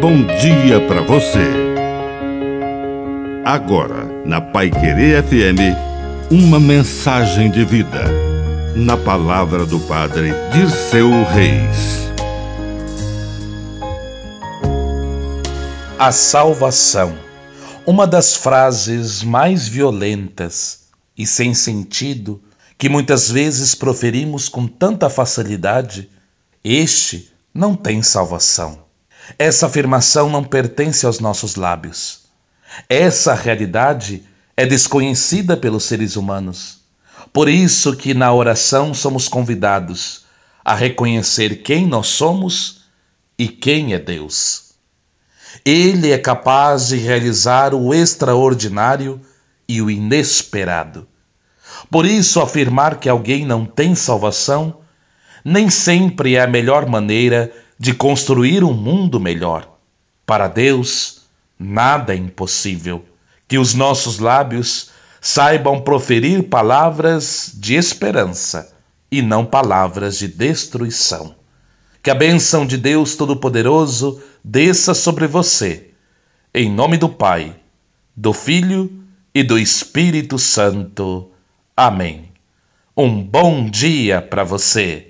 bom dia para você. Agora, na Pai Querer FM, uma mensagem de vida. Na palavra do Padre Dirceu Reis. A salvação. Uma das frases mais violentas e sem sentido que muitas vezes proferimos com tanta facilidade, este não tem salvação. Essa afirmação não pertence aos nossos lábios. Essa realidade é desconhecida pelos seres humanos. Por isso que na oração somos convidados a reconhecer quem nós somos e quem é Deus. Ele é capaz de realizar o extraordinário e o inesperado. Por isso, afirmar que alguém não tem salvação nem sempre é a melhor maneira de construir um mundo melhor. Para Deus, nada é impossível. Que os nossos lábios saibam proferir palavras de esperança e não palavras de destruição. Que a bênção de Deus Todo-Poderoso desça sobre você. Em nome do Pai, do Filho e do Espírito Santo. Amém. Um bom dia para você.